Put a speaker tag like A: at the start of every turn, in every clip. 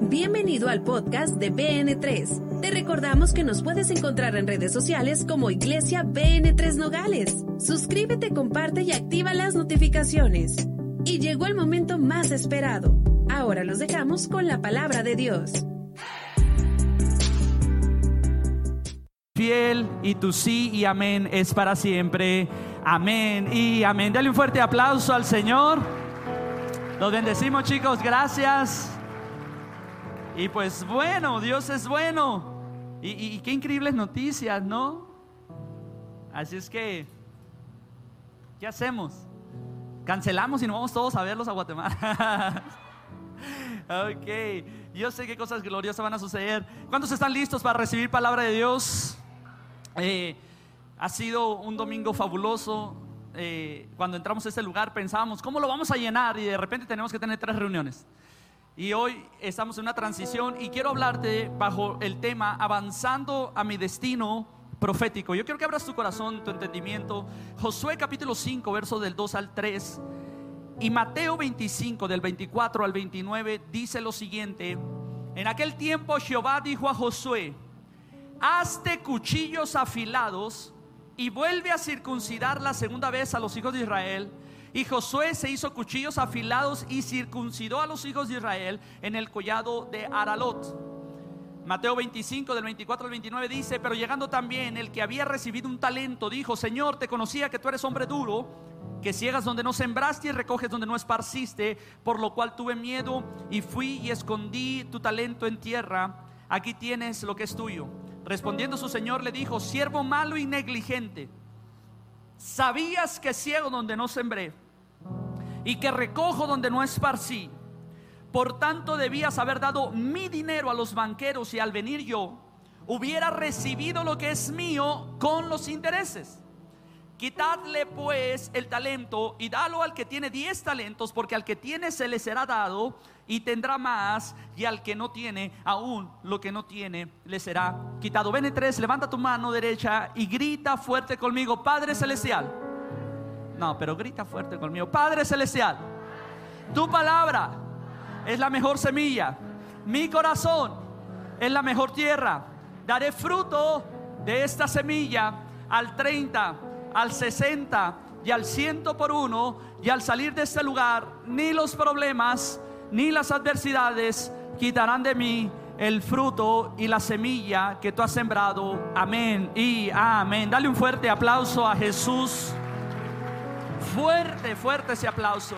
A: Bienvenido al podcast de BN3. Te recordamos que nos puedes encontrar en redes sociales como Iglesia BN3 Nogales. Suscríbete, comparte y activa las notificaciones. Y llegó el momento más esperado. Ahora los dejamos con la palabra de Dios.
B: Fiel y tu sí y amén es para siempre. Amén y amén. Dale un fuerte aplauso al Señor. Los bendecimos chicos, gracias. Y pues bueno, Dios es bueno. Y, qué increíbles noticias, ¿no? Así es que, ¿qué hacemos? Cancelamos y nos vamos todos a verlos a Guatemala. ok, yo sé qué cosas gloriosas van a suceder. ¿Cuántos están listos para recibir palabra de Dios? Eh, ha sido un domingo fabuloso. Eh, cuando entramos a este lugar pensábamos, ¿cómo lo vamos a llenar? Y de repente tenemos que tener tres reuniones. Y hoy estamos en una transición y quiero hablarte bajo el tema avanzando a mi destino profético. Yo quiero que abras tu corazón, tu entendimiento. Josué capítulo 5, versos del 2 al 3. Y Mateo 25, del 24 al 29, dice lo siguiente. En aquel tiempo Jehová dijo a Josué, hazte cuchillos afilados y vuelve a circuncidar la segunda vez a los hijos de Israel y Josué se hizo cuchillos afilados y circuncidó a los hijos de Israel en el collado de Aralot. Mateo 25 del 24 al 29 dice, pero llegando también el que había recibido un talento, dijo, Señor, te conocía que tú eres hombre duro, que ciegas donde no sembraste y recoges donde no esparciste, por lo cual tuve miedo y fui y escondí tu talento en tierra, aquí tienes lo que es tuyo. Respondiendo su Señor le dijo, siervo malo y negligente, sabías que ciego donde no sembré y que recojo donde no esparcí. Por tanto debías haber dado mi dinero a los banqueros y al venir yo hubiera recibido lo que es mío con los intereses. Quitadle pues el talento y dalo al que tiene diez talentos, porque al que tiene se le será dado y tendrá más, y al que no tiene, aún lo que no tiene le será quitado. Ven tres, levanta tu mano derecha y grita fuerte conmigo, Padre Celestial no, pero grita fuerte conmigo. Padre Celestial, tu palabra es la mejor semilla. Mi corazón es la mejor tierra. Daré fruto de esta semilla al 30, al 60 y al 100 por uno. Y al salir de este lugar, ni los problemas ni las adversidades quitarán de mí el fruto y la semilla que tú has sembrado. Amén y amén. Dale un fuerte aplauso a Jesús. Fuerte, fuerte ese aplauso.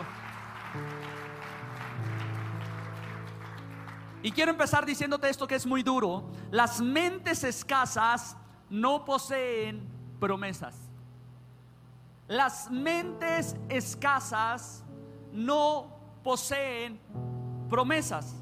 B: Y quiero empezar diciéndote esto que es muy duro. Las mentes escasas no poseen promesas. Las mentes escasas no poseen promesas.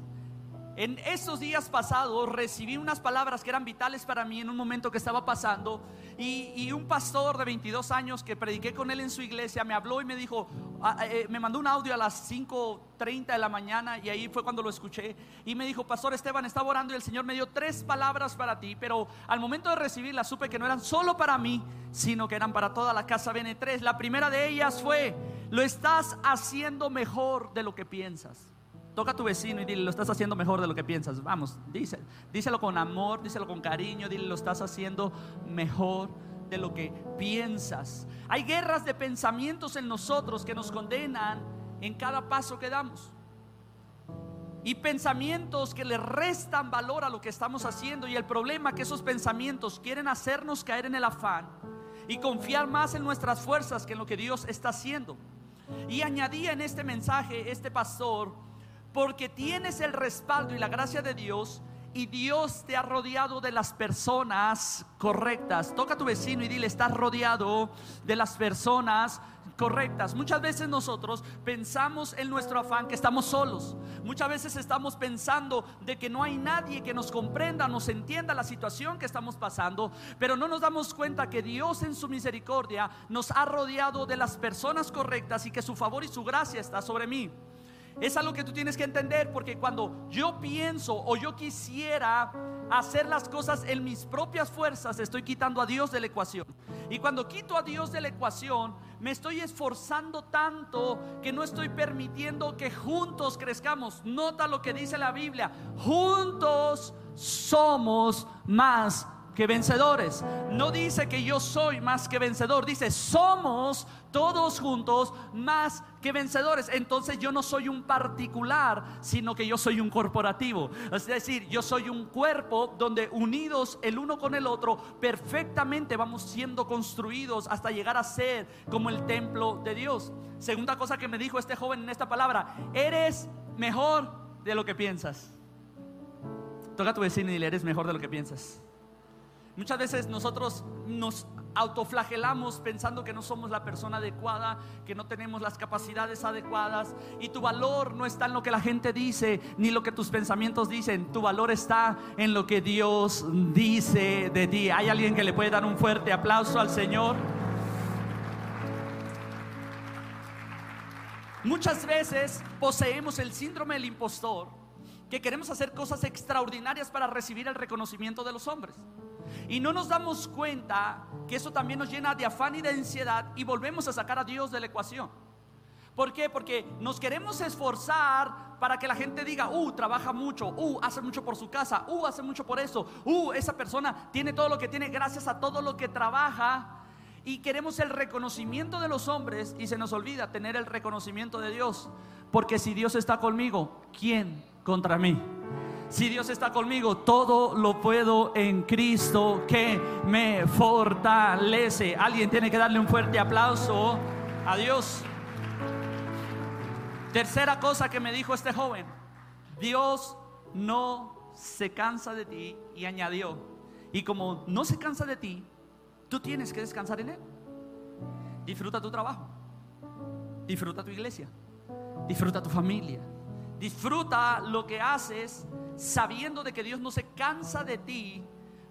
B: En esos días pasados recibí unas palabras que eran vitales para mí en un momento que estaba pasando y, un pastor de 22 años que prediqué con él en su iglesia me habló y me dijo, ah, ah, eh, me mandó un audio a las 5.30 de la mañana y ahí fue cuando lo escuché y me dijo, Pastor Esteban, estaba orando y el Señor me dio tres palabras para ti, pero al momento de recibirlas supe que no eran solo para mí, sino que eran para toda la casa BN3. La primera de ellas fue, lo estás haciendo mejor de lo que piensas. Toca a tu vecino y dile, lo estás haciendo mejor de lo que piensas. Vamos, dice, díselo con amor, díselo con cariño, dile, lo estás haciendo mejor de lo que piensas. Hay guerras de pensamientos en nosotros que nos condenan en cada paso que damos. Y pensamientos que le restan valor a lo que estamos haciendo. Y el problema es que esos pensamientos quieren hacernos caer en el afán y confiar más en nuestras fuerzas que en lo que Dios está haciendo. Y añadía en este mensaje este pastor porque tienes el respaldo y la gracia de Dios y Dios te ha rodeado de las personas correctas. Toca a tu vecino y dile, estás rodeado de las personas correctas. Muchas veces nosotros pensamos en nuestro afán que estamos solos. Muchas veces estamos pensando de que no hay nadie que nos comprenda, nos entienda la situación que estamos pasando, pero no nos damos cuenta que Dios en su misericordia nos ha rodeado de las personas correctas y que su favor y su gracia está sobre mí. Es algo que tú tienes que entender porque cuando yo pienso o yo quisiera hacer las cosas en mis propias fuerzas, estoy quitando a Dios de la ecuación. Y cuando quito a Dios de la ecuación, me estoy esforzando tanto que no estoy permitiendo que juntos crezcamos. Nota lo que dice la Biblia. Juntos somos más que vencedores. No dice que yo soy más que vencedor, dice somos todos juntos más que vencedores. Entonces yo no soy un particular, sino que yo soy un corporativo. Es decir, yo soy un cuerpo donde unidos el uno con el otro, perfectamente vamos siendo construidos hasta llegar a ser como el templo de Dios. Segunda cosa que me dijo este joven en esta palabra, eres mejor de lo que piensas. Toca a tu vecino y dile, eres mejor de lo que piensas. Muchas veces nosotros nos autoflagelamos pensando que no somos la persona adecuada, que no tenemos las capacidades adecuadas y tu valor no está en lo que la gente dice ni lo que tus pensamientos dicen, tu valor está en lo que Dios dice de ti. ¿Hay alguien que le puede dar un fuerte aplauso al Señor? Muchas veces poseemos el síndrome del impostor, que queremos hacer cosas extraordinarias para recibir el reconocimiento de los hombres. Y no nos damos cuenta que eso también nos llena de afán y de ansiedad y volvemos a sacar a Dios de la ecuación. ¿Por qué? Porque nos queremos esforzar para que la gente diga, uh, trabaja mucho, uh, hace mucho por su casa, uh, hace mucho por eso, uh, esa persona tiene todo lo que tiene gracias a todo lo que trabaja. Y queremos el reconocimiento de los hombres y se nos olvida tener el reconocimiento de Dios. Porque si Dios está conmigo, ¿quién contra mí? Si Dios está conmigo, todo lo puedo en Cristo que me fortalece. Alguien tiene que darle un fuerte aplauso a Dios. Tercera cosa que me dijo este joven, Dios no se cansa de ti y añadió, y como no se cansa de ti, tú tienes que descansar en Él. Disfruta tu trabajo, disfruta tu iglesia, disfruta tu familia, disfruta lo que haces sabiendo de que Dios no se cansa de ti,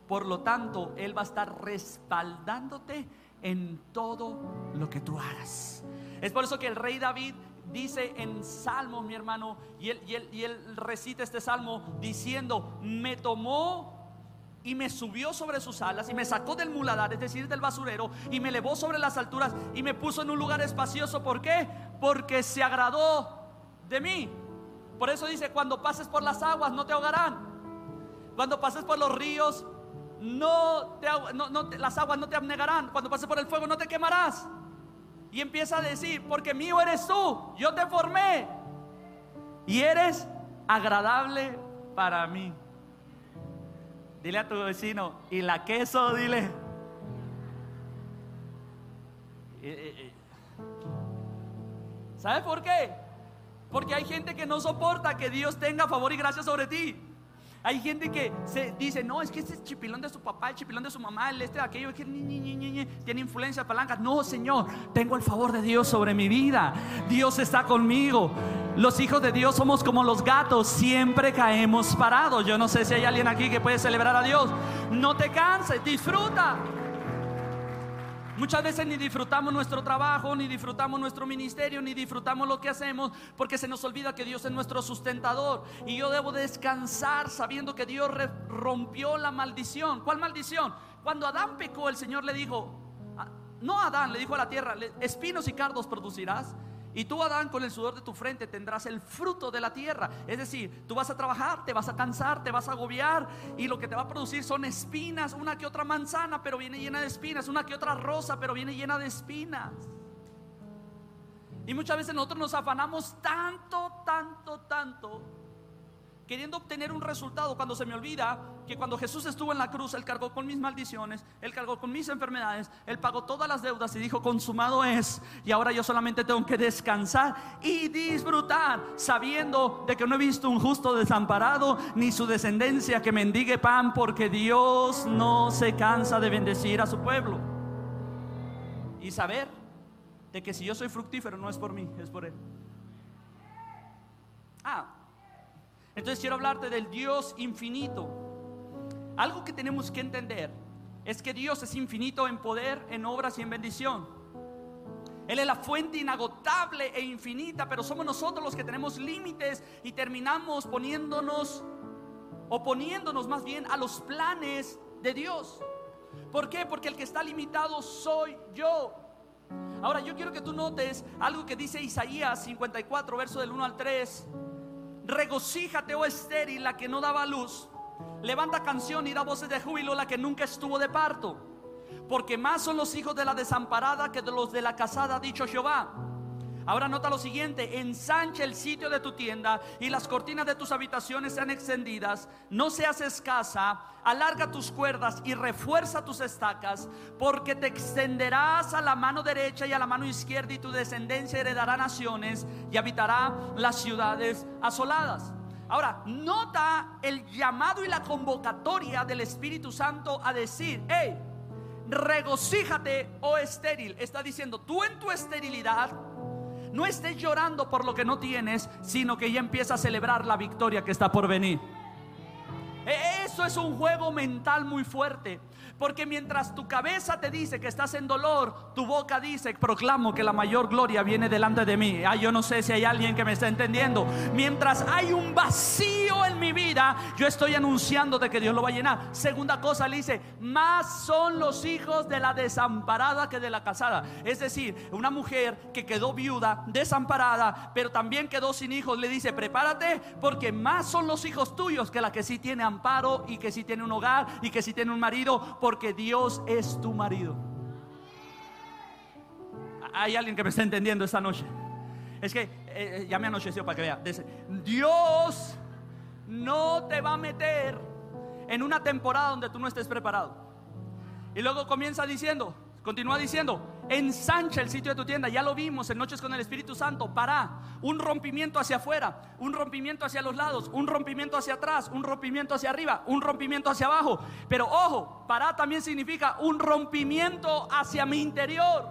B: por lo tanto, Él va a estar respaldándote en todo lo que tú hagas. Es por eso que el rey David dice en Salmo, mi hermano, y él, y él, y él recita este salmo diciendo, me tomó y me subió sobre sus alas y me sacó del muladar, es decir, del basurero, y me elevó sobre las alturas y me puso en un lugar espacioso. ¿Por qué? Porque se agradó de mí. Por eso dice, cuando pases por las aguas no te ahogarán. Cuando pases por los ríos, no te, las aguas no te abnegarán. Cuando pases por el fuego no te quemarás. Y empieza a decir, porque mío eres tú, yo te formé. Y eres agradable para mí. Dile a tu vecino, y la queso, dile. Eh, eh, eh. ¿Sabes por qué? Porque hay gente que no soporta que Dios tenga favor y gracia sobre ti. Hay gente que dice, no, es que este es chipilón de su papá, el chipilón de su mamá, el este, aquello, que tiene influencia, palanca. No, Señor, tengo el favor de Dios sobre mi vida. Dios está conmigo. Los hijos de Dios somos como los gatos, siempre caemos parados. Yo no sé si hay alguien aquí que puede celebrar a Dios. No te canses, disfruta. Muchas veces ni disfrutamos nuestro trabajo, ni disfrutamos nuestro ministerio, ni disfrutamos lo que hacemos, porque se nos olvida que Dios es nuestro sustentador. Y yo debo descansar sabiendo que Dios rompió la maldición. ¿Cuál maldición? Cuando Adán pecó, el Señor le dijo, ah, no a Adán, le dijo a la tierra, espinos y cardos producirás. Y tú, Adán, con el sudor de tu frente tendrás el fruto de la tierra. Es decir, tú vas a trabajar, te vas a cansar, te vas a agobiar y lo que te va a producir son espinas, una que otra manzana, pero viene llena de espinas, una que otra rosa, pero viene llena de espinas. Y muchas veces nosotros nos afanamos tanto, tanto, tanto queriendo obtener un resultado cuando se me olvida que cuando Jesús estuvo en la cruz, Él cargó con mis maldiciones, Él cargó con mis enfermedades, Él pagó todas las deudas y dijo, consumado es, y ahora yo solamente tengo que descansar y disfrutar, sabiendo de que no he visto un justo desamparado, ni su descendencia que mendigue pan, porque Dios no se cansa de bendecir a su pueblo. Y saber de que si yo soy fructífero no es por mí, es por Él. Ah, entonces quiero hablarte del Dios infinito. Algo que tenemos que entender es que Dios es infinito en poder, en obras y en bendición. Él es la fuente inagotable e infinita, pero somos nosotros los que tenemos límites y terminamos poniéndonos oponiéndonos más bien a los planes de Dios. ¿Por qué? Porque el que está limitado soy yo. Ahora yo quiero que tú notes algo que dice Isaías 54, verso del 1 al 3. Regocíjate, oh estéril, la que no daba luz. Levanta canción y da voces de júbilo la que nunca estuvo de parto. Porque más son los hijos de la desamparada que de los de la casada, dicho Jehová. Ahora nota lo siguiente, ensancha el sitio de tu tienda y las cortinas de tus habitaciones sean extendidas, no seas escasa, alarga tus cuerdas y refuerza tus estacas, porque te extenderás a la mano derecha y a la mano izquierda y tu descendencia heredará naciones y habitará las ciudades asoladas. Ahora, nota el llamado y la convocatoria del Espíritu Santo a decir, hey, regocíjate, oh estéril. Está diciendo, tú en tu esterilidad no estés llorando por lo que no tienes, sino que ya empieza a celebrar la victoria que está por venir. E-, eso es un juego mental muy fuerte. Porque mientras tu cabeza te dice que estás en dolor, tu boca dice, proclamo que la mayor gloria viene delante de mí. Ah, yo no sé si hay alguien que me está entendiendo. Mientras hay un vacío en mi vida, yo estoy anunciando de que Dios lo va a llenar. Segunda cosa, le dice, más son los hijos de la desamparada que de la casada. Es decir, una mujer que quedó viuda, desamparada, pero también quedó sin hijos, le dice, prepárate porque más son los hijos tuyos que la que sí tiene amparo y que sí tiene un hogar y que sí tiene un marido porque Dios es tu marido. Hay alguien que me está entendiendo esta noche. Es que eh, eh, ya me anocheció para que vea. Dios no te va a meter en una temporada donde tú no estés preparado. Y luego comienza diciendo, Continúa diciendo, ensancha el sitio de tu tienda. Ya lo vimos en Noches con el Espíritu Santo. Para un rompimiento hacia afuera, un rompimiento hacia los lados, un rompimiento hacia atrás, un rompimiento hacia arriba, un rompimiento hacia abajo. Pero ojo, para también significa un rompimiento hacia mi interior.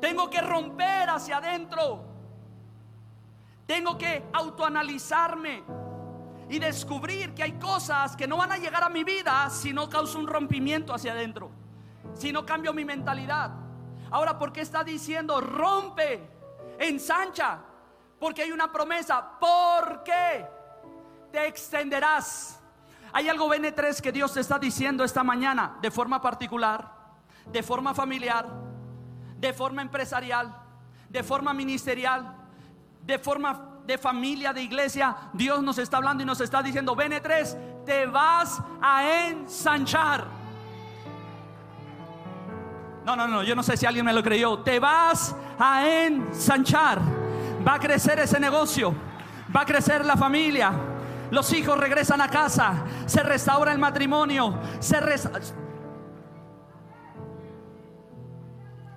B: Tengo que romper hacia adentro. Tengo que autoanalizarme y descubrir que hay cosas que no van a llegar a mi vida si no causo un rompimiento hacia adentro, si no cambio mi mentalidad. Ahora, ¿por qué está diciendo rompe, ensancha? Porque hay una promesa, ¿por qué te extenderás? Hay algo BN3 que Dios te está diciendo esta mañana de forma particular, de forma familiar, de forma empresarial, de forma ministerial, de forma de familia, de iglesia, Dios nos está hablando y nos está diciendo, Bene 3, te vas a ensanchar. No, no, no, yo no sé si alguien me lo creyó. Te vas a ensanchar. Va a crecer ese negocio. Va a crecer la familia. Los hijos regresan a casa. Se restaura el matrimonio. Se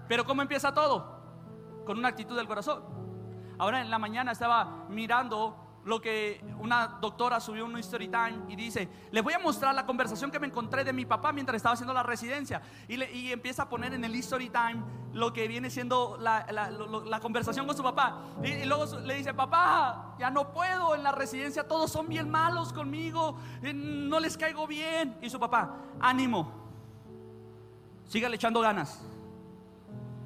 B: Pero ¿cómo empieza todo? Con una actitud del corazón. Ahora en la mañana estaba mirando lo que una doctora subió un story time y dice, les voy a mostrar la conversación que me encontré de mi papá mientras estaba haciendo la residencia. Y, empieza a poner en el story time lo que viene siendo la, conversación con su papá. Y, y, luego le dice, papá, ya no puedo en la residencia, todos son bien malos conmigo, eh, no les caigo bien. Y su papá, ánimo, sígale echando ganas.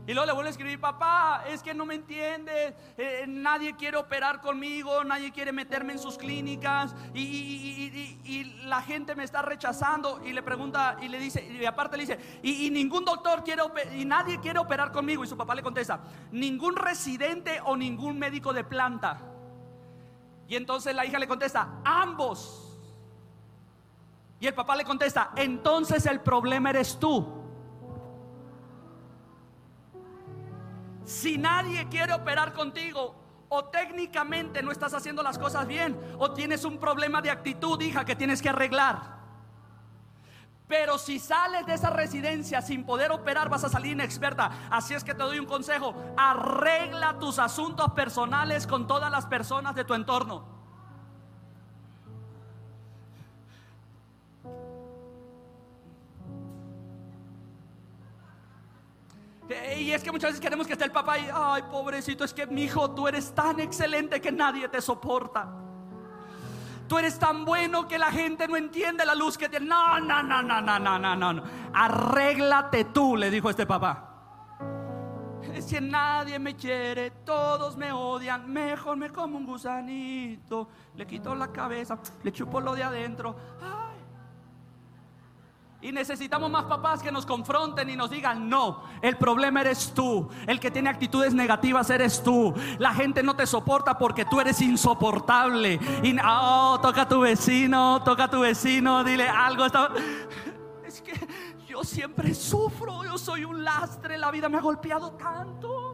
B: Y luego le vuelve a escribir, papá, es que no me entiende, eh, nadie quiere operar conmigo, nadie quiere meterme en sus clínicas y, la gente me está rechazando. Y le pregunta y le dice, y aparte le dice, y, ningún doctor quiere, y nadie quiere operar conmigo. Y su papá le contesta, ningún residente o ningún médico de planta. Y entonces la hija le contesta, ambos. Y el papá le contesta, entonces el problema eres tú. Si nadie quiere operar contigo, o técnicamente no estás haciendo las cosas bien, o tienes un problema de actitud, hija, que tienes que arreglar. Pero si sales de esa residencia sin poder operar, vas a salir inexperta. Así es que te doy un consejo. Arregla tus asuntos personales con todas las personas de tu entorno. Y es que muchas veces queremos que esté el papá y, ay, pobrecito, es que mi hijo, tú eres tan excelente que nadie te soporta. Tú eres tan bueno que la gente no entiende la luz que tiene. No, no, no, no, no, no, no, no. Arréglate tú, le dijo este papá. Si nadie me quiere, todos me odian, mejor me como un gusanito, le quito la cabeza, le chupo lo de adentro. Y necesitamos más papás que nos confronten y nos digan, no, el problema eres tú, el que tiene actitudes negativas eres tú. La gente no te soporta porque tú eres insoportable. Y, oh, toca a tu vecino, toca a tu vecino, dile algo. Es que yo siempre sufro, yo soy un lastre, la vida me ha golpeado tanto.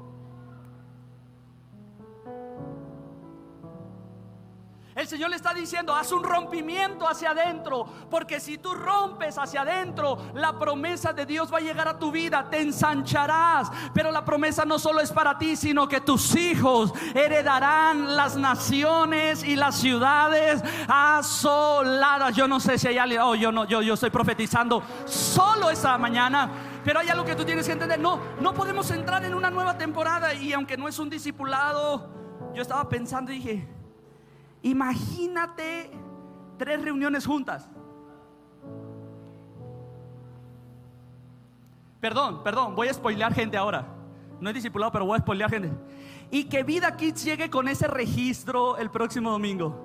B: El Señor le está diciendo, haz un rompimiento hacia adentro, porque si tú rompes hacia adentro, la promesa de Dios va a llegar a tu vida, te ensancharás. Pero la promesa no solo es para ti, sino que tus hijos heredarán las naciones y las ciudades asoladas. Yo no sé si hay alguien, oh, yo no, yo, yo estoy profetizando solo esa mañana. Pero hay algo que tú tienes que entender. No, no podemos entrar en una nueva temporada. Y aunque no es un discipulado, yo estaba pensando y dije, Imagínate tres reuniones juntas. Perdón, perdón, voy a spoilear gente ahora. No he discipulado, pero voy a spoilear gente. Y que Vida Kids llegue con ese registro el próximo domingo.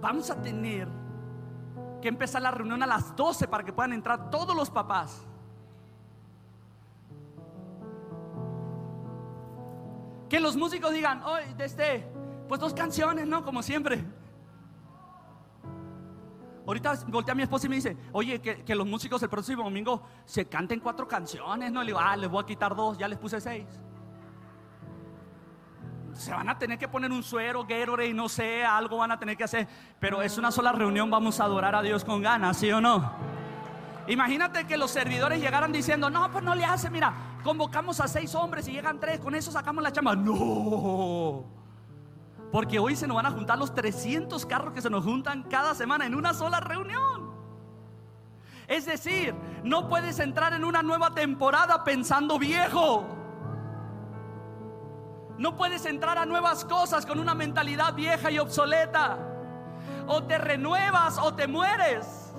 B: Vamos a tener que empezar la reunión a las 12 para que puedan entrar todos los papás. Que los músicos digan, hoy, este, pues dos canciones, ¿no? Como siempre. Ahorita voltea a mi esposa y me dice, oye, que, los músicos el próximo domingo se canten cuatro canciones, ¿no? Le digo, ah, les voy a quitar dos, ya les puse seis. Se van a tener que poner un suero, y no sé, algo van a tener que hacer. Pero es una sola reunión, vamos a adorar a Dios con ganas, ¿sí o no? Imagínate que los servidores llegaran diciendo, no, pues no le hace, mira, convocamos a seis hombres y llegan tres, con eso sacamos la chamba. No. Porque hoy se nos van a juntar los 300 carros que se nos juntan cada semana en una sola reunión. Es decir, no puedes entrar en una nueva temporada pensando viejo. No puedes entrar a nuevas cosas con una mentalidad vieja y obsoleta. O te renuevas o te mueres.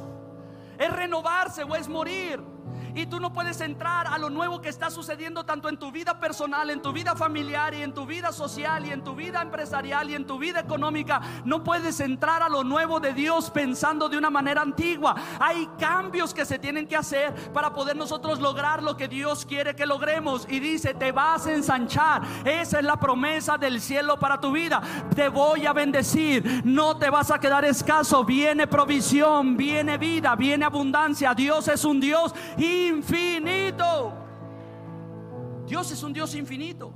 B: Es renovarse o es morir. Y tú no puedes entrar a lo nuevo que está sucediendo tanto en tu vida personal, en tu vida familiar y en tu vida social y en tu vida empresarial y en tu vida económica. No puedes entrar a lo nuevo de Dios pensando de una manera antigua. Hay cambios que se tienen que hacer para poder nosotros lograr lo que Dios quiere que logremos. Y dice, te vas a ensanchar. Esa es la promesa del cielo para tu vida. Te voy a bendecir. No te vas a quedar escaso. Viene provisión, viene vida, viene abundancia. Dios es un Dios y infinito. Dios es un Dios infinito.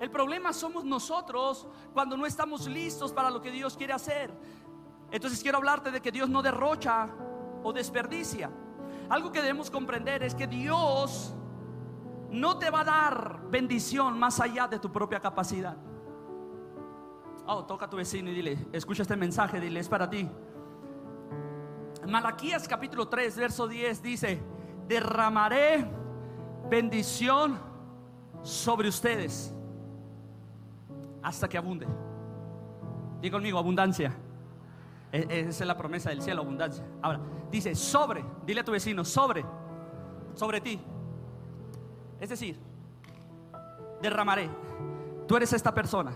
B: El problema somos nosotros cuando no estamos listos para lo que Dios quiere hacer. Entonces quiero hablarte de que Dios no derrocha o desperdicia. Algo que debemos comprender es que Dios no te va a dar bendición más allá de tu propia capacidad. Oh, toca a tu vecino y dile, escucha este mensaje, dile, es para ti. Malaquías capítulo 3, verso 10 dice, derramaré bendición sobre ustedes hasta que abunde. Diga conmigo, abundancia. E, esa es la promesa del cielo, abundancia. Ahora, dice, sobre, dile a tu vecino, sobre, sobre ti. Es decir, derramaré. Tú eres esta persona,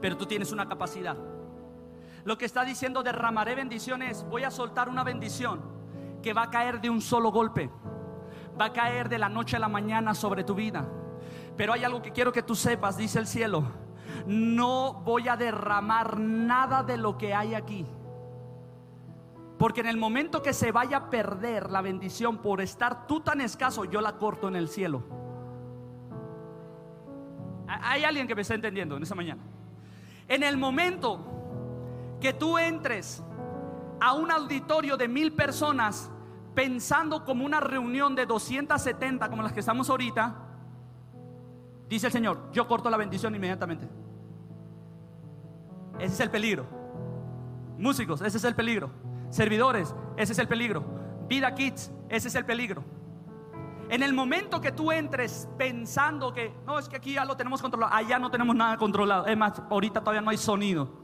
B: pero tú tienes una capacidad. Lo que está diciendo derramaré bendiciones, voy a soltar una bendición que va a caer de un solo golpe. Va a caer de la noche a la mañana sobre tu vida. Pero hay algo que quiero que tú sepas, dice el cielo. No voy a derramar nada de lo que hay aquí. Porque en el momento que se vaya a perder la bendición por estar tú tan escaso, yo la corto en el cielo. Hay alguien que me está entendiendo en esa mañana. En el momento que tú entres a un auditorio de mil personas pensando como una reunión de 270 como las que estamos ahorita, dice el Señor, yo corto la bendición inmediatamente. Ese es el peligro. Músicos, ese es el peligro. Servidores, ese es el peligro. Vida Kids, ese es el peligro. En el momento que tú entres pensando que, no, es que aquí ya lo tenemos controlado, allá no tenemos nada controlado. Es más, ahorita todavía no hay sonido.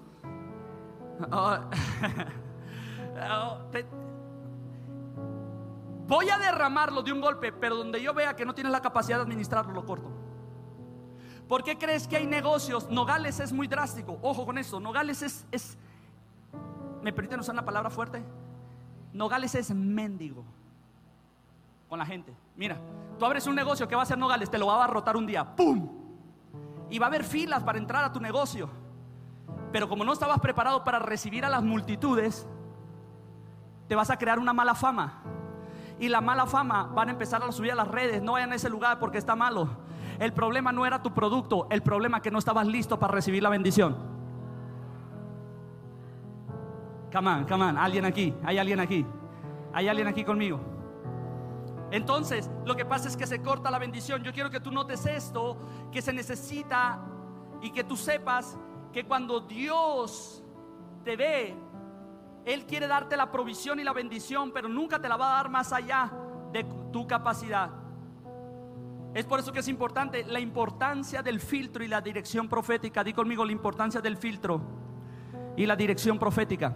B: Oh, oh, Voy a derramarlo de un golpe, pero donde yo vea que no tienes la capacidad de administrarlo, lo corto. ¿Por qué crees que hay negocios? Nogales es muy drástico. Ojo con esto. Nogales es, es ¿me permiten usar una palabra fuerte? Nogales es mendigo con la gente. Mira, tú abres un negocio que va a ser Nogales, te lo va a abarrotar un día. ¡Pum! Y va a haber filas para entrar a tu negocio. Pero como no estabas preparado para recibir a las multitudes, te vas a crear una mala fama. Y la mala fama van a empezar a subir a las redes. No vayan a ese lugar porque está malo. El problema no era tu producto, el problema que no estabas listo para recibir la bendición. Come on, come on, alguien aquí, hay alguien aquí, hay alguien aquí conmigo. Entonces, lo que pasa es que se corta la bendición. Yo quiero que tú notes esto, que se necesita y que tú sepas que cuando Dios te ve, Él quiere darte la provisión y la bendición, pero nunca te la va a dar más allá de tu capacidad. Es por eso que es importante la importancia del filtro y la dirección profética. Di conmigo la importancia del filtro y la dirección profética.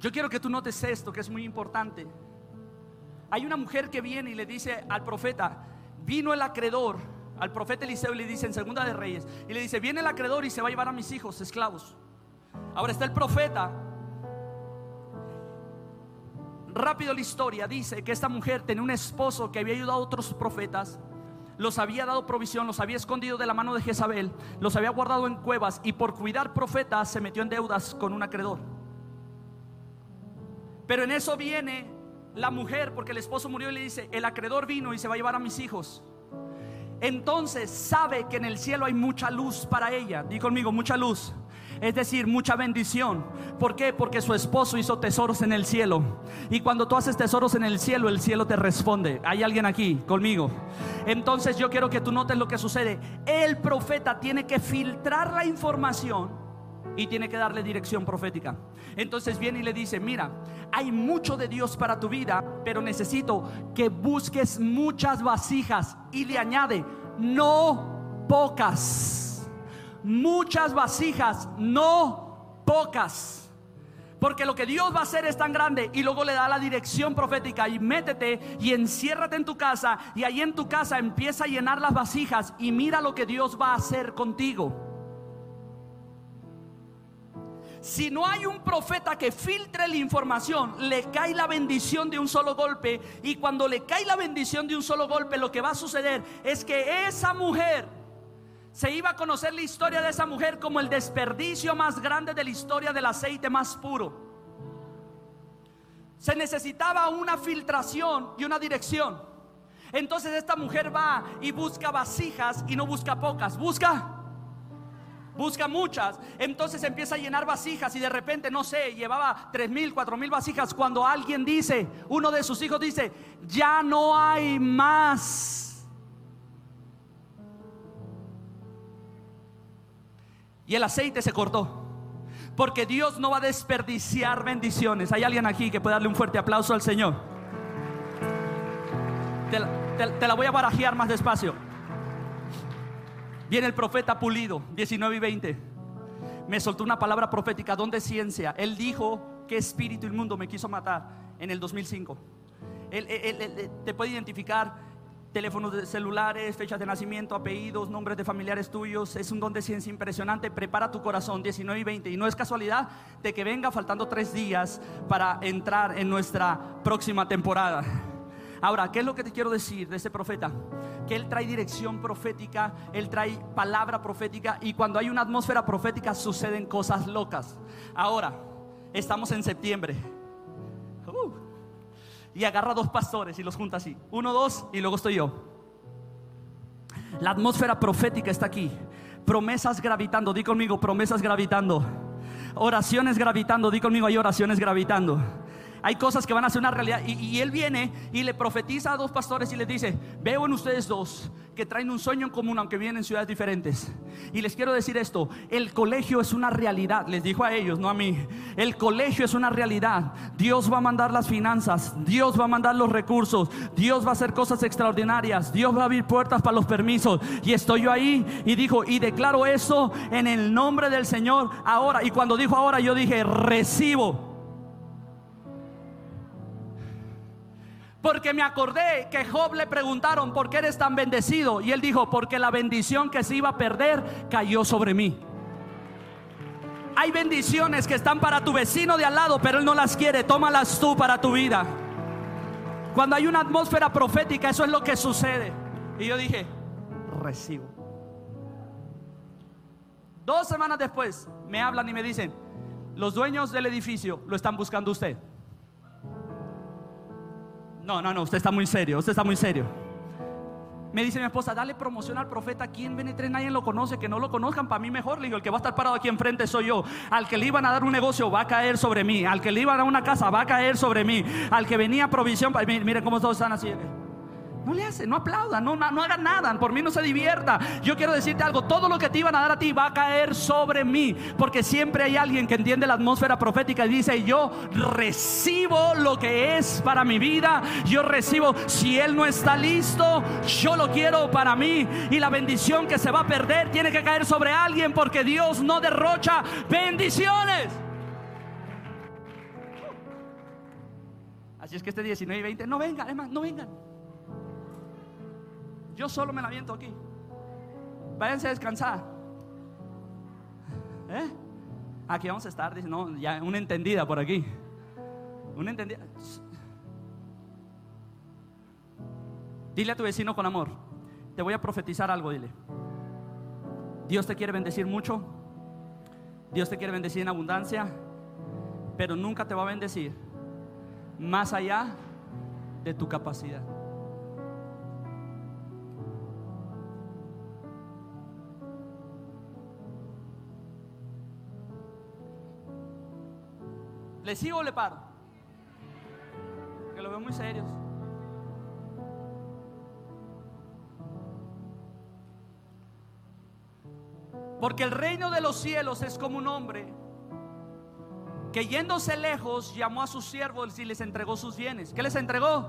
B: Yo quiero que tú notes esto, que es muy importante. Hay una mujer que viene y le dice al profeta, vino el acreedor, al profeta Eliseo le dice en Segunda de Reyes, y le dice, viene el acreedor y se va a llevar a mis hijos esclavos. Ahora está el profeta. Rápido la historia dice que esta mujer tenía un esposo que había ayudado a otros profetas, los había dado provisión, los había escondido de la mano de Jezabel, los había guardado en cuevas y por cuidar profetas se metió en deudas con un acreedor. Pero en eso viene la mujer, porque el esposo murió y le dice, el acreedor vino y se va a llevar a mis hijos. Entonces sabe que en el cielo hay mucha luz para ella. Di conmigo, mucha luz. Es decir, mucha bendición. ¿Por qué? Porque su esposo hizo tesoros en el cielo. Y cuando tú haces tesoros en el cielo, el cielo te responde. Hay alguien aquí conmigo. Entonces yo quiero que tú notes lo que sucede. El profeta tiene que filtrar la información y tiene que darle dirección profética. Entonces viene y le dice, mira, hay mucho de Dios para tu vida, pero necesito que busques muchas vasijas. Y le añade, no pocas. Muchas vasijas, no pocas. Porque lo que Dios va a hacer es tan grande y luego le da la dirección profética y métete y enciérrate en tu casa y ahí en tu casa empieza a llenar las vasijas y mira lo que Dios va a hacer contigo. Si no hay un profeta que filtre la información, le cae la bendición de un solo golpe. Y cuando le cae la bendición de un solo golpe, lo que va a suceder es que esa mujer se iba a conocer la historia de esa mujer como el desperdicio más grande de la historia del aceite más puro. Se necesitaba una filtración y una dirección. Entonces esta mujer va y busca vasijas y no busca pocas, busca busca muchas. Entonces empieza a llenar vasijas y de repente, no sé, llevaba tres mil, cuatro mil vasijas. Cuando alguien dice, uno de sus hijos dice, ya no hay más. Y el aceite se cortó. Porque Dios no va a desperdiciar bendiciones. Hay alguien aquí que puede darle un fuerte aplauso al Señor. Te la, te la voy a barajear más despacio. Viene el profeta pulido, 19 y 20. Me soltó una palabra profética, ¿dónde ciencia? Él dijo que espíritu inmundo me quiso matar en el 2005. Él, te puede identificar teléfonos de celulares, fechas de nacimiento, apellidos, nombres de familiares tuyos. Es un don de ciencia impresionante. Prepara tu corazón, 19 y 20. Y no es casualidad de que venga faltando tres días para entrar en nuestra próxima temporada. Ahora, ¿qué es lo que te quiero decir de ese profeta? Que él trae dirección profética, él trae palabra profética y cuando hay una atmósfera profética suceden cosas locas. Ahora, estamos en septiembre. Uh. y agarra dos pastores y los junta así. Uno, dos y luego estoy yo. La atmósfera profética está aquí. Promesas gravitando, di conmigo, promesas gravitando. Oraciones gravitando, di conmigo, hay oraciones gravitando hay cosas que van a ser una realidad. Y, él viene y le profetiza a dos pastores y les dice, veo en ustedes dos que traen un sueño en común, aunque vienen en ciudades diferentes. Y les quiero decir esto, el colegio es una realidad, les dijo a ellos, no a mí. El colegio es una realidad. Dios va a mandar las finanzas, Dios va a mandar los recursos, Dios va a hacer cosas extraordinarias, Dios va a abrir puertas para los permisos. Y estoy yo ahí y dijo, y declaro eso en el nombre del Señor ahora. Y cuando dijo ahora, yo dije, recibo Porque me acordé que Job le preguntaron, ¿por qué eres tan bendecido? Y él dijo, porque la bendición que se iba a perder cayó sobre mí. Hay bendiciones que están para tu vecino de al lado, pero él no las quiere. Tómalas tú para tu vida. Cuando hay una atmósfera profética, eso es lo que sucede. Y yo dije, recibo. Dos semanas después me hablan y me dicen, los dueños del edificio lo están buscando usted. No, no, no, usted está muy serio, usted está muy serio. Me dice mi esposa, dale promoción al profeta aquí en BN3, nadie lo conoce, que no lo conozcan, para mí mejor. Le digo, el que va a estar parado aquí enfrente soy yo. Al que le iban a dar un negocio va a caer sobre mí. Al que le iban a dar una casa va a caer sobre mí. Al que venía provisión, miren cómo todos están así. No le hace, no aplaudan, no, no, hagan nada, por mí no se divierta. Yo quiero decirte algo, todo lo que te iban a dar a ti va a caer sobre mí, porque siempre hay alguien que entiende la atmósfera profética y dice, yo recibo lo que es para mi vida, yo recibo, si Él no está listo, yo lo quiero para mí y la bendición que se va a perder tiene que caer sobre alguien porque Dios no derrocha bendiciones. Así es que este 19 y 20, no vengan, además, no vengan. Yo solo me la viento aquí. Váyanse a descansar. ¿Eh? Aquí vamos a estar, dice, no, ya una entendida por aquí. Una entendida. Dile a tu vecino con amor. Te voy a profetizar algo, dile. Dios te quiere bendecir mucho. Dios te quiere bendecir en abundancia. Pero nunca te va a bendecir más allá de tu capacidad. ¿Le sigo o le paro? Que lo veo muy serios. Porque el reino de los cielos es como un hombre que yéndose lejos llamó a sus siervos y les entregó sus bienes. ¿Qué les entregó?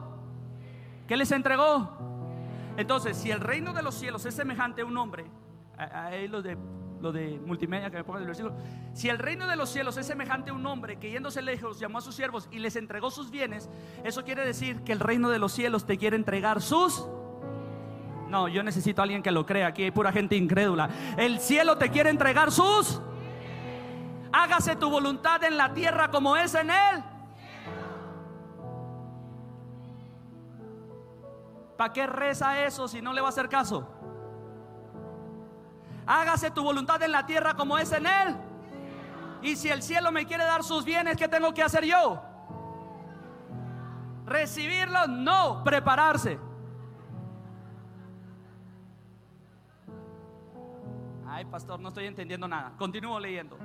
B: ¿Qué les entregó? Entonces, si el reino de los cielos es semejante a un hombre, ahí los de lo de multimedia que me ponga el versículo. Si el reino de los cielos es semejante a un hombre que yéndose lejos llamó a sus siervos y les entregó sus bienes, eso quiere decir que el reino de los cielos te quiere entregar sus... No, yo necesito a alguien que lo crea. Aquí hay pura gente incrédula. El cielo te quiere entregar sus... Hágase tu voluntad en la tierra como es en él. ¿Para qué reza eso si no le va a hacer caso? Hágase tu voluntad en la tierra como es en él. Y si el cielo me quiere dar sus bienes, ¿qué tengo que hacer yo? ¿Recibirlos? No, prepararse. Ay, pastor, no estoy entendiendo nada. Continúo leyendo.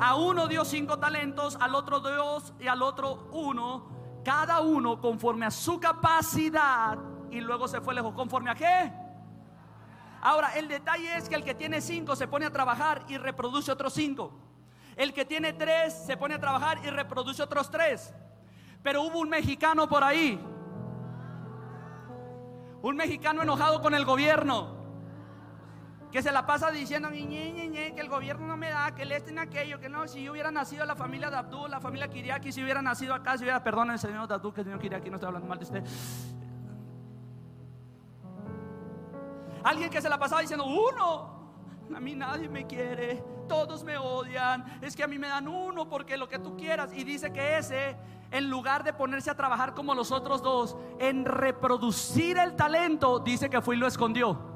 B: A uno dio cinco talentos, al otro dos y al otro uno, cada uno conforme a su capacidad. Y luego se fue lejos. ¿Conforme a qué? Ahora, el detalle es que el que tiene cinco se pone a trabajar y reproduce otros cinco. El que tiene tres se pone a trabajar y reproduce otros tres. Pero hubo un mexicano por ahí. Un mexicano enojado con el gobierno. Que se la pasa diciendo que el gobierno no me da, que le estén aquello, que no, si yo hubiera nacido la familia de Abdul, la familia Kiriaki, si hubiera nacido acá, si hubiera, perdón, el señor de Abdul, que el señor Kiriaki no estoy hablando mal de usted. Alguien que se la pasaba diciendo, uno, a mí nadie me quiere, todos me odian, es que a mí me dan uno porque lo que tú quieras. Y dice que ese, en lugar de ponerse a trabajar como los otros dos, en reproducir el talento, dice que fue y lo escondió.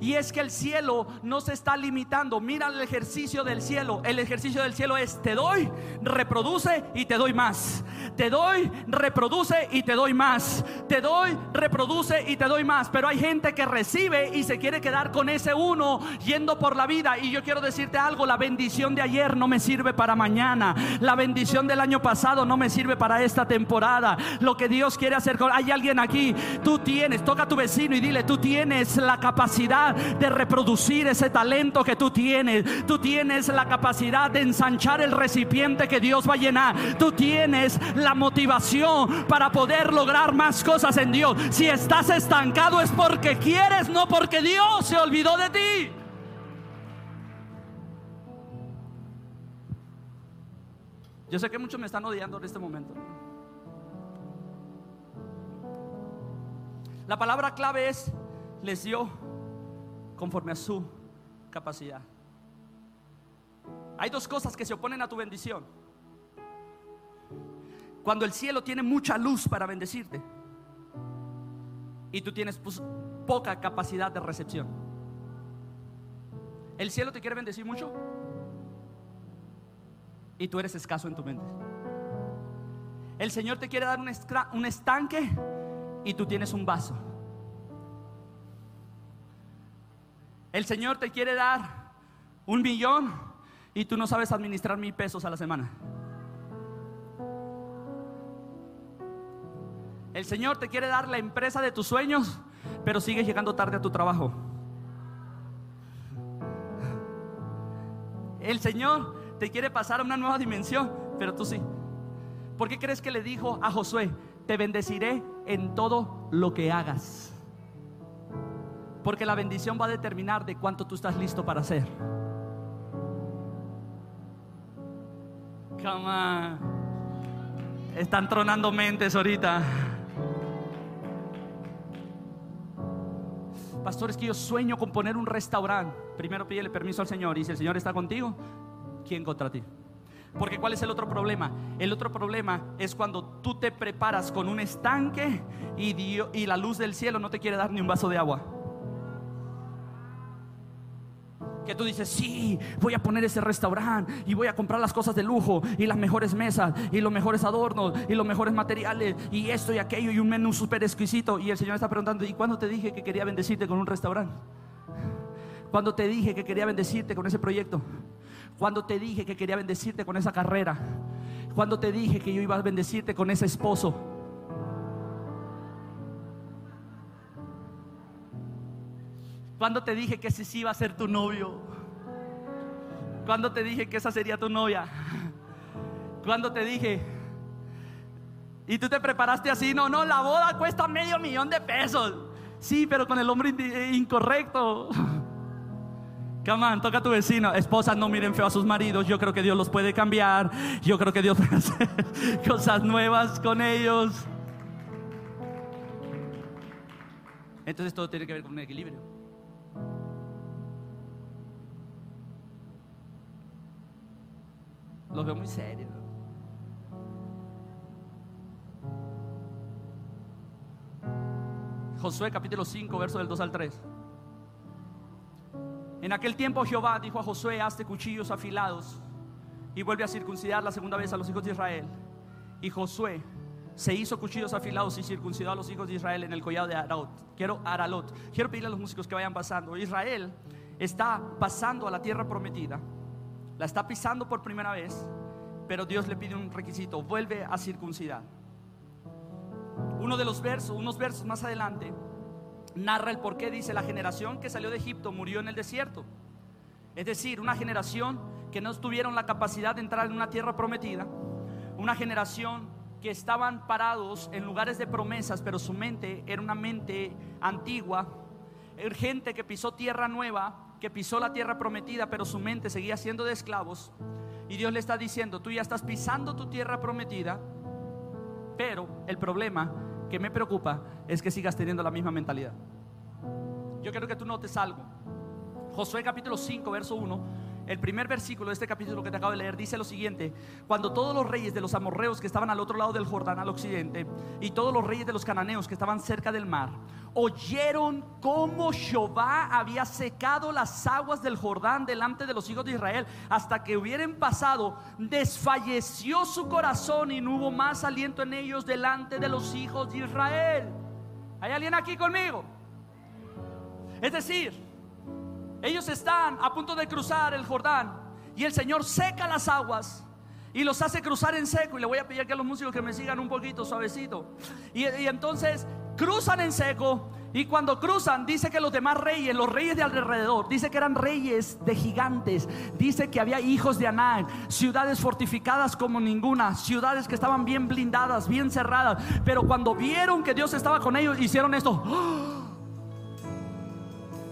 B: Y es que el cielo no se está limitando. Mira el ejercicio del cielo. El ejercicio del cielo es te doy, reproduce y te doy más. Te doy, reproduce y te doy más. Te doy, reproduce y te doy más. Pero hay gente que recibe y se quiere quedar con ese uno yendo por la vida. Y yo quiero decirte algo, la bendición de ayer no me sirve para mañana. La bendición del año pasado no me sirve para esta temporada. Lo que Dios quiere hacer con... Hay alguien aquí, tú tienes, toca a tu vecino y dile, tú tienes la capacidad de reproducir ese talento que tú tienes. Tú tienes la capacidad de ensanchar el recipiente que Dios va a llenar. Tú tienes la motivación para poder lograr más cosas Dios. Si estás estancado es porque quieres, no porque Dios se olvidó de ti. Yo sé que muchos me están odiando en este momento. La palabra clave es, les dio conforme a su capacidad. Hay dos cosas que se oponen a tu bendición. Cuando el cielo tiene mucha luz para bendecirte y tú tienes pues, poca capacidad de recepción. ¿El cielo te quiere bendecir mucho? Y tú eres escaso en tu mente. El Señor te quiere dar un, un estanque y tú tienes un vaso. El Señor te quiere dar un millón y tú no sabes administrar mil pesos a la semana. El Señor te quiere dar la empresa de tus sueños, pero sigues llegando tarde a tu trabajo. El Señor te quiere pasar a una nueva dimensión, pero tú sí. ¿Por qué crees que le dijo a Josué, te bendeciré en todo lo que hagas? Porque la bendición va a determinar de cuánto tú estás listo para hacer. Come Están tronando mentes ahorita. Pastor, es que yo sueño con poner un restaurante. Primero pídele permiso al Señor y si el Señor está contigo, ¿quién contra ti? Porque ¿cuál es el otro problema? El otro problema es cuando tú te preparas con un estanque y, y la luz del cielo no te quiere dar ni un vaso de agua que tú dices, sí, voy a poner ese restaurante y voy a comprar las cosas de lujo y las mejores mesas y los mejores adornos y los mejores materiales y esto y aquello y un menú súper exquisito. Y el Señor está preguntando, ¿y cuándo te dije que quería bendecirte con un restaurante? ¿Cuándo te dije que quería bendecirte con ese proyecto? ¿Cuándo te dije que quería bendecirte con esa carrera? ¿Cuándo te dije que yo iba a bendecirte con ese esposo? Cuando te dije que ese sí iba a ser tu novio? Cuando te dije que esa sería tu novia? Cuando te dije? Y tú te preparaste así, no, no, la boda cuesta medio millón de pesos. Sí, pero con el hombre incorrecto. Come on, toca a tu vecino. Esposas no miren feo a sus maridos. Yo creo que Dios los puede cambiar. Yo creo que Dios puede hacer cosas nuevas con ellos. Entonces todo tiene que ver con un equilibrio. Lo veo muy serio. Josué capítulo 5, verso del 2 al 3. En aquel tiempo Jehová dijo a Josué, hazte cuchillos afilados y vuelve a circuncidar la segunda vez a los hijos de Israel. Y Josué se hizo cuchillos afilados y circuncidó a los hijos de Israel en el collado de Aralot. Quiero Aralot. Quiero pedirle a los músicos que vayan pasando. Israel está pasando a la tierra prometida la está pisando por primera vez, pero Dios le pide un requisito, vuelve a circuncidar. Uno de los versos, unos versos más adelante, narra el por qué dice, la generación que salió de Egipto murió en el desierto. Es decir, una generación que no tuvieron la capacidad de entrar en una tierra prometida, una generación que estaban parados en lugares de promesas, pero su mente era una mente antigua, gente que pisó tierra nueva, pisó la tierra prometida, pero su mente seguía siendo de esclavos. Y Dios le está diciendo, tú ya estás pisando tu tierra prometida, pero el problema que me preocupa es que sigas teniendo la misma mentalidad. Yo quiero que tú notes algo. Josué capítulo 5, verso 1 el primer versículo de este capítulo que te acabo de leer dice lo siguiente, cuando todos los reyes de los amorreos que estaban al otro lado del Jordán, al occidente, y todos los reyes de los cananeos que estaban cerca del mar, oyeron cómo Jehová había secado las aguas del Jordán delante de los hijos de Israel hasta que hubieran pasado, desfalleció su corazón y no hubo más aliento en ellos delante de los hijos de Israel. ¿Hay alguien aquí conmigo? Es decir, ellos están a punto de cruzar el Jordán y el Señor seca las aguas y los hace cruzar en seco. Y le voy a pedir que a los músicos que me sigan un poquito suavecito. Y, entonces cruzan en seco. Y cuando cruzan, dice que los demás reyes, los reyes de alrededor, dice que eran reyes de gigantes. Dice que había hijos de Anak, ciudades fortificadas como ninguna, ciudades que estaban bien blindadas, bien cerradas. Pero cuando vieron que Dios estaba con ellos, hicieron esto. ¡Oh!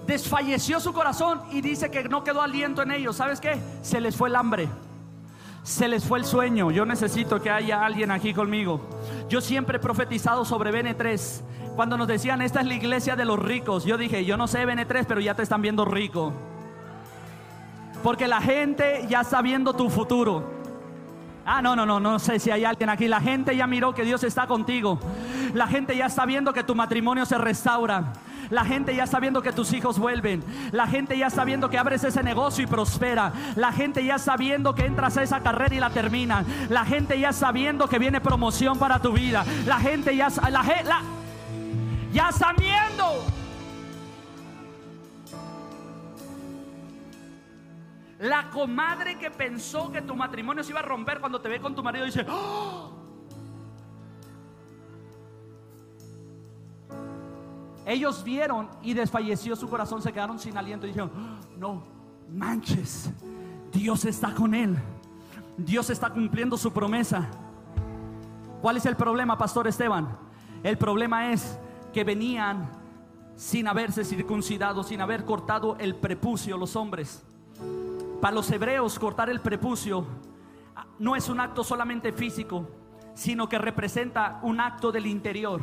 B: Desfalleció su corazón y dice que no quedó aliento en ellos. ¿Sabes qué? Se les fue el hambre. Se les fue el sueño. Yo necesito que haya alguien aquí conmigo. Yo siempre he profetizado sobre BN3. Cuando nos decían, esta es la iglesia de los ricos, yo dije, yo no sé BN3, pero ya te están viendo rico. Porque la gente ya está viendo tu futuro. Ah, no, no, no, no sé si hay alguien aquí. La gente ya miró que Dios está contigo. La gente ya está viendo que tu matrimonio se restaura. La gente ya está viendo que tus hijos vuelven. La gente ya está viendo que abres ese negocio y prospera. La gente ya está viendo que entras a esa carrera y la terminas. La gente ya está viendo que viene promoción para tu vida. La gente ya, la, la, ya está viendo. La comadre que pensó que tu matrimonio se iba a romper cuando te ve con tu marido dice, ¡Oh! Ellos vieron y desfalleció su corazón, se quedaron sin aliento y dijeron, ¡Oh! no, manches, Dios está con él, Dios está cumpliendo su promesa. ¿Cuál es el problema, Pastor Esteban? El problema es que venían sin haberse circuncidado, sin haber cortado el prepucio los hombres. Para los hebreos cortar el prepucio ah, no es un acto solamente físico, sino que representa un acto del interior.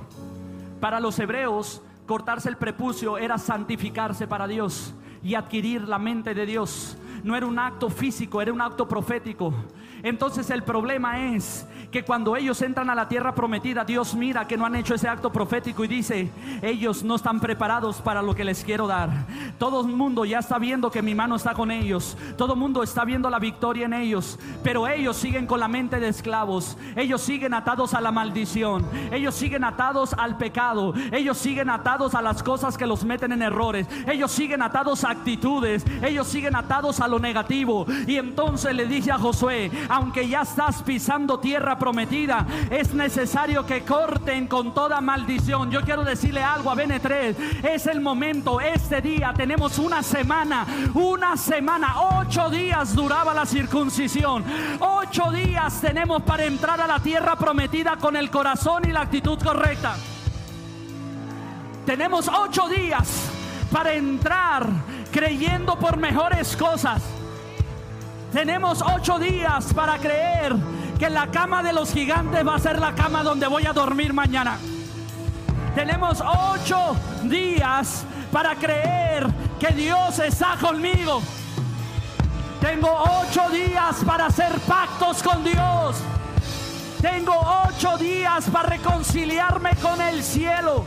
B: Para los hebreos cortarse el prepucio era santificarse para Dios y adquirir la mente de Dios. No era un acto físico, era un acto profético. Entonces el problema es que cuando ellos entran a la tierra prometida, Dios mira que no han hecho ese acto profético y dice, ellos no están preparados para lo que les quiero dar. Todo el mundo ya está viendo que mi mano está con ellos. Todo el mundo está viendo la victoria en ellos. Pero ellos siguen con la mente de esclavos. Ellos siguen atados a la maldición. Ellos siguen atados al pecado. Ellos siguen atados a las cosas que los meten en errores. Ellos siguen atados a actitudes. Ellos siguen atados a lo negativo. Y entonces le dice a Josué, aunque ya estás pisando tierra prometida, es necesario que corten con toda maldición. Yo quiero decirle algo a BN3, es el momento, este día tenemos una semana, una semana, ocho días duraba la circuncisión, ocho días tenemos para entrar a la tierra prometida con el corazón y la actitud correcta. Tenemos ocho días para entrar creyendo por mejores cosas. Tenemos ocho días para creer que la cama de los gigantes va a ser la cama donde voy a dormir mañana. Tenemos ocho días para creer que Dios está conmigo. Tengo ocho días para hacer pactos con Dios. Tengo ocho días para reconciliarme con el cielo.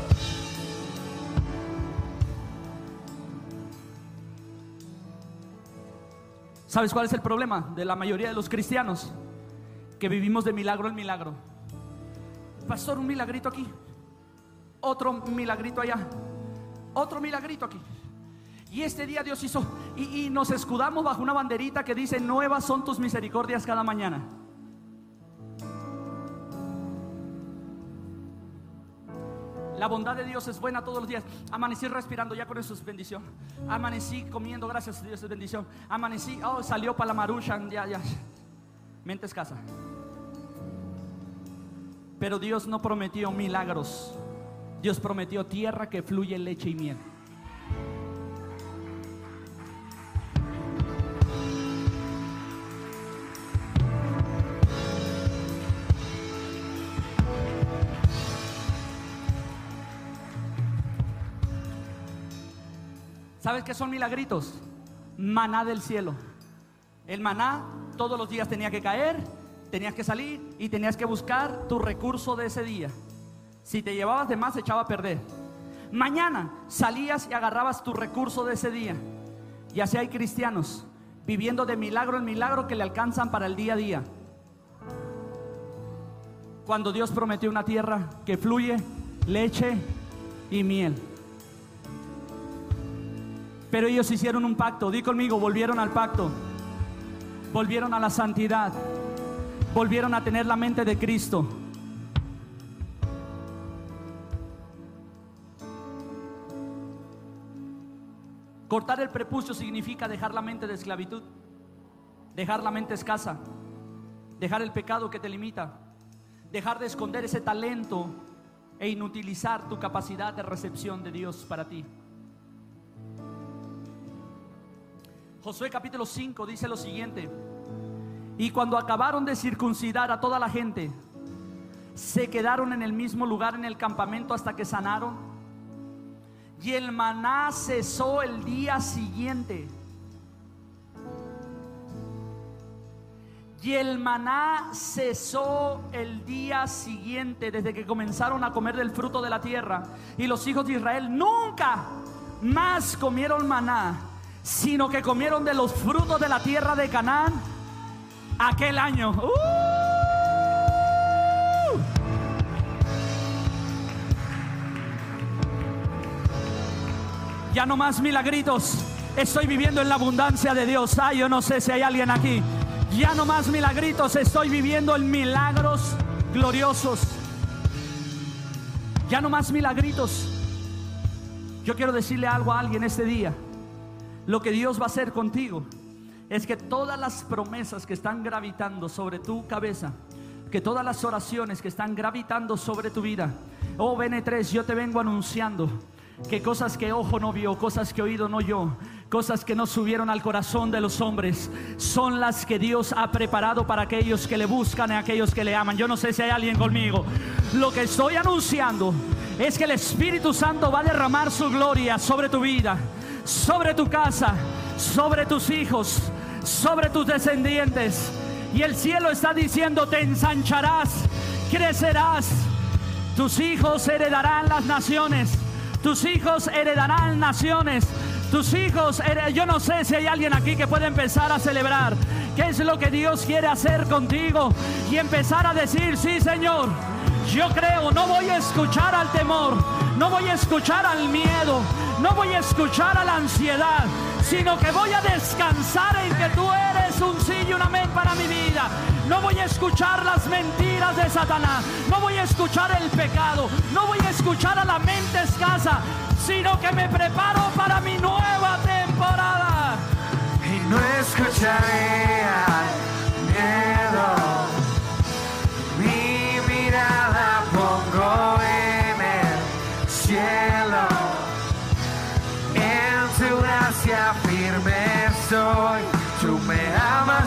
B: ¿Sabes cuál es el problema de la mayoría de los cristianos? Que vivimos de milagro en milagro. Pastor, un milagrito aquí. Otro milagrito allá. Otro milagrito aquí. Y este día Dios hizo, y, y nos escudamos bajo una banderita que dice, nuevas son tus misericordias cada mañana. La bondad de Dios es buena todos los días. Amanecí respirando, ya con eso es bendición. Amanecí comiendo, gracias a Dios es bendición. Amanecí, oh, salió para la maruchan, ya, ya. Mente escasa. Pero Dios no prometió milagros. Dios prometió tierra que fluye leche y miel. ¿Sabes qué son milagritos? Maná del cielo. El maná todos los días tenía que caer, tenías que salir y tenías que buscar tu recurso de ese día. Si te llevabas de más, se echaba a perder. Mañana salías y agarrabas tu recurso de ese día. Y así hay cristianos viviendo de milagro en milagro que le alcanzan para el día a día. Cuando Dios prometió una tierra que fluye leche y miel. Pero ellos hicieron un pacto. Di conmigo, volvieron al pacto. Volvieron a la santidad. Volvieron a tener la mente de Cristo. Cortar el prepucio significa dejar la mente de esclavitud, dejar la mente escasa, dejar el pecado que te limita, dejar de esconder ese talento e inutilizar tu capacidad de recepción de Dios para ti. Josué capítulo 5 dice lo siguiente. Y cuando acabaron de circuncidar a toda la gente, se quedaron en el mismo lugar en el campamento hasta que sanaron. Y el maná cesó el día siguiente. Y el maná cesó el día siguiente desde que comenzaron a comer del fruto de la tierra. Y los hijos de Israel nunca más comieron maná, sino que comieron de los frutos de la tierra de Canaán aquel año. ¡Uh! Ya no más milagritos. Estoy viviendo en la abundancia de Dios. Ay, yo no sé si hay alguien aquí. Ya no más milagritos. Estoy viviendo en milagros gloriosos. Ya no más milagritos. Yo quiero decirle algo a alguien este día. Lo que Dios va a hacer contigo es que todas las promesas que están gravitando sobre tu cabeza, que todas las oraciones que están gravitando sobre tu vida, oh BN3, yo te vengo anunciando que cosas que ojo no vio, cosas que oído no yo, cosas que no subieron al corazón de los hombres, son las que Dios ha preparado para aquellos que le buscan y aquellos que le aman. Yo no sé si hay alguien conmigo. Lo que estoy anunciando es que el Espíritu Santo va a derramar su gloria sobre tu vida, sobre tu casa, sobre tus hijos, sobre tus descendientes. Y el cielo está diciendo, te ensancharás, crecerás, tus hijos heredarán las naciones tus hijos heredarán naciones. Tus hijos, yo no sé si hay alguien aquí que puede empezar a celebrar qué es lo que Dios quiere hacer contigo y empezar a decir, sí Señor, yo creo, no voy a escuchar al temor, no voy a escuchar al miedo, no voy a escuchar a la ansiedad, sino que voy a descansar en que tú eres un sí y un amén para mi vida. No voy a escuchar las mentiras de Satanás. No voy a escuchar el pecado. No voy a escuchar a la mente escasa, sino que me preparo para mi nueva temporada.
C: Y no escucharé al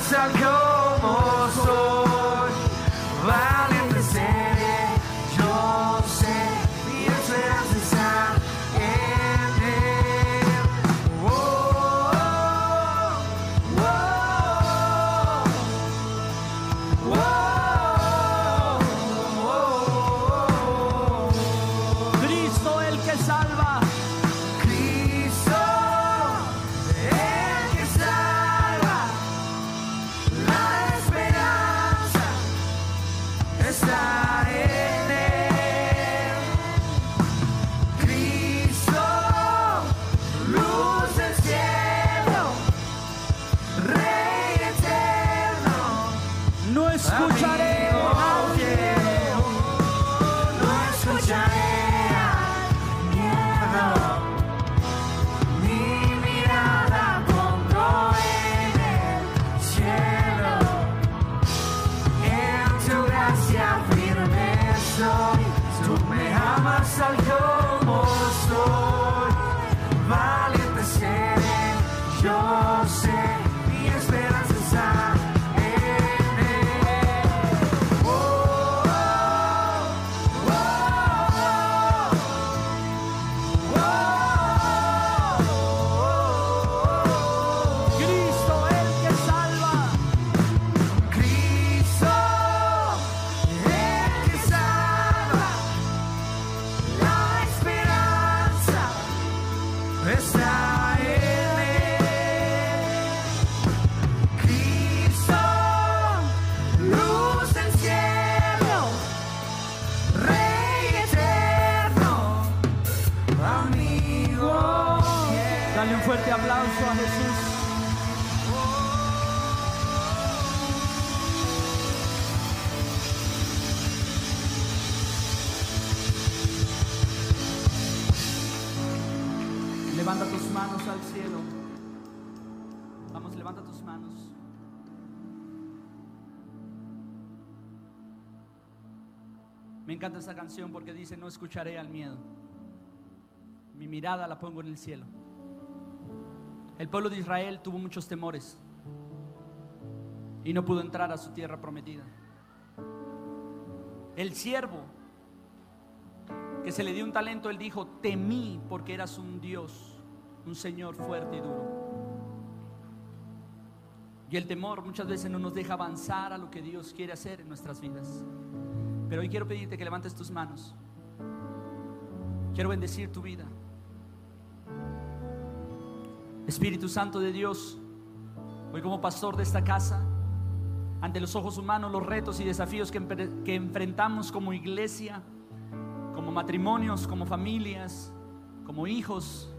C: amas al
B: Levanta tus manos al cielo. Vamos, levanta tus manos. Me encanta esta canción porque dice, no escucharé al miedo. Mi mirada la pongo en el cielo. El pueblo de Israel tuvo muchos temores y no pudo entrar a su tierra prometida. El siervo que se le dio un talento, él dijo, temí porque eras un Dios, un Señor fuerte y duro. Y el temor muchas veces no nos deja avanzar a lo que Dios quiere hacer en nuestras vidas. Pero hoy quiero pedirte que levantes tus manos. Quiero bendecir tu vida. Espíritu Santo de Dios, hoy como pastor de esta casa, ante los ojos humanos, los retos y desafíos que, enfrentamos como iglesia, como matrimonios, como familias, como hijos,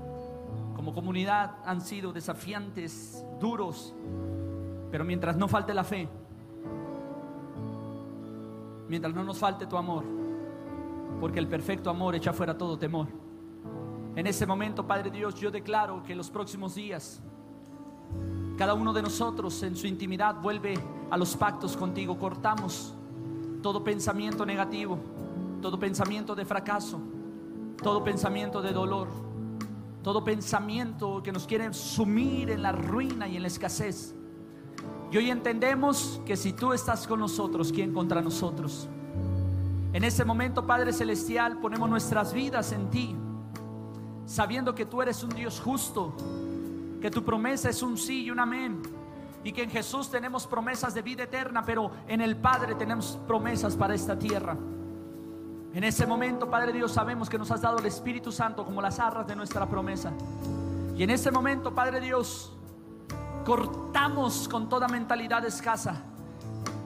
B: como comunidad, han sido desafiantes, duros, pero mientras no falte la fe, mientras no nos falte tu amor, porque el perfecto amor echa fuera todo temor. En ese momento, Padre Dios, yo declaro que los próximos días, cada uno de nosotros en su intimidad vuelve a los pactos contigo. Cortamos todo pensamiento negativo, todo pensamiento de fracaso, todo pensamiento de dolor, todo pensamiento que nos quiere sumir en la ruina y en la escasez. Y hoy entendemos que si tú estás con nosotros, ¿quién contra nosotros? En ese momento, Padre Celestial, ponemos nuestras vidas en ti sabiendo que tú eres un Dios justo, que tu promesa es un sí y un amén, y que en Jesús tenemos promesas de vida eterna, pero en el Padre tenemos promesas para esta tierra. En ese momento, Padre Dios, sabemos que nos has dado el Espíritu Santo como las arras de nuestra promesa. Y en ese momento, Padre Dios, cortamos con toda mentalidad escasa,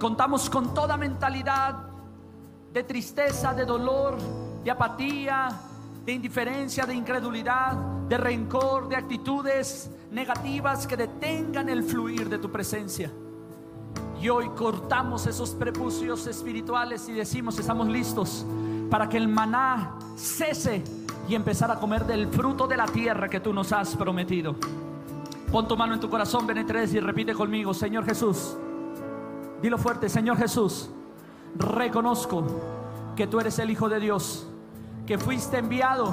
B: contamos con toda mentalidad de tristeza, de dolor, de apatía, de indiferencia, de incredulidad, de rencor, de actitudes negativas que detengan el fluir de tu presencia. Y hoy cortamos esos prepucios espirituales y decimos, estamos listos para que el maná cese y empezar a comer del fruto de la tierra que tú nos has prometido. Pon tu mano en tu corazón, tres y repite conmigo, Señor Jesús. Dilo fuerte, Señor Jesús. Reconozco que tú eres el Hijo de Dios que fuiste enviado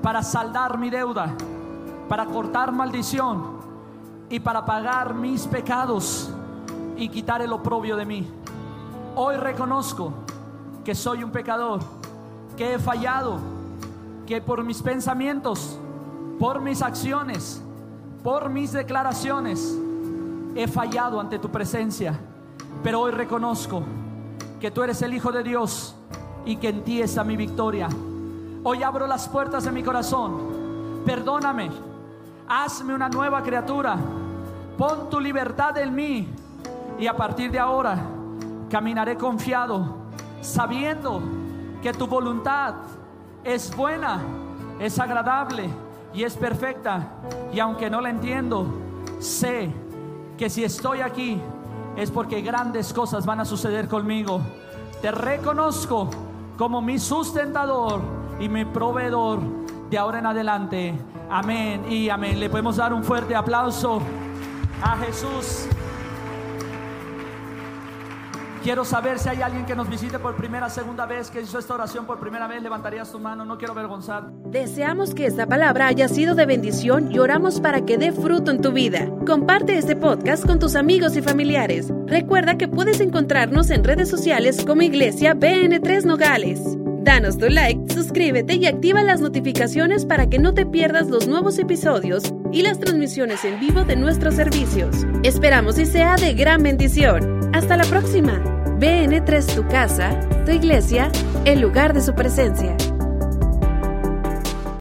B: para saldar mi deuda, para cortar maldición y para pagar mis pecados y quitar el oprobio de mí. Hoy reconozco que soy un pecador, que he fallado, que por mis pensamientos, por mis acciones, por mis declaraciones, he fallado ante tu presencia. Pero hoy reconozco que tú eres el Hijo de Dios y que en ti está mi victoria. Hoy abro las puertas de mi corazón. Perdóname. Hazme una nueva criatura. Pon tu libertad en mí. Y a partir de ahora caminaré confiado, sabiendo que tu voluntad es buena, es agradable y es perfecta. Y aunque no la entiendo, sé que si estoy aquí es porque grandes cosas van a suceder conmigo. Te reconozco como mi sustentador y mi proveedor de ahora en adelante. Amén y amén. Le podemos dar un fuerte aplauso a Jesús. Quiero saber si hay alguien que nos visite por primera, segunda vez, que hizo esta oración por primera vez. Levantarías tu mano, no quiero avergonzar.
A: Deseamos que esta palabra haya sido de bendición y oramos para que dé fruto en tu vida. Comparte este podcast con tus amigos y familiares. Recuerda que puedes encontrarnos en redes sociales como Iglesia BN3 Nogales. Danos tu like, suscríbete y activa las notificaciones para que no te pierdas los nuevos episodios y las transmisiones en vivo de nuestros servicios. Esperamos y sea de gran bendición. Hasta la próxima. BN3 tu casa, tu iglesia, el lugar de su presencia.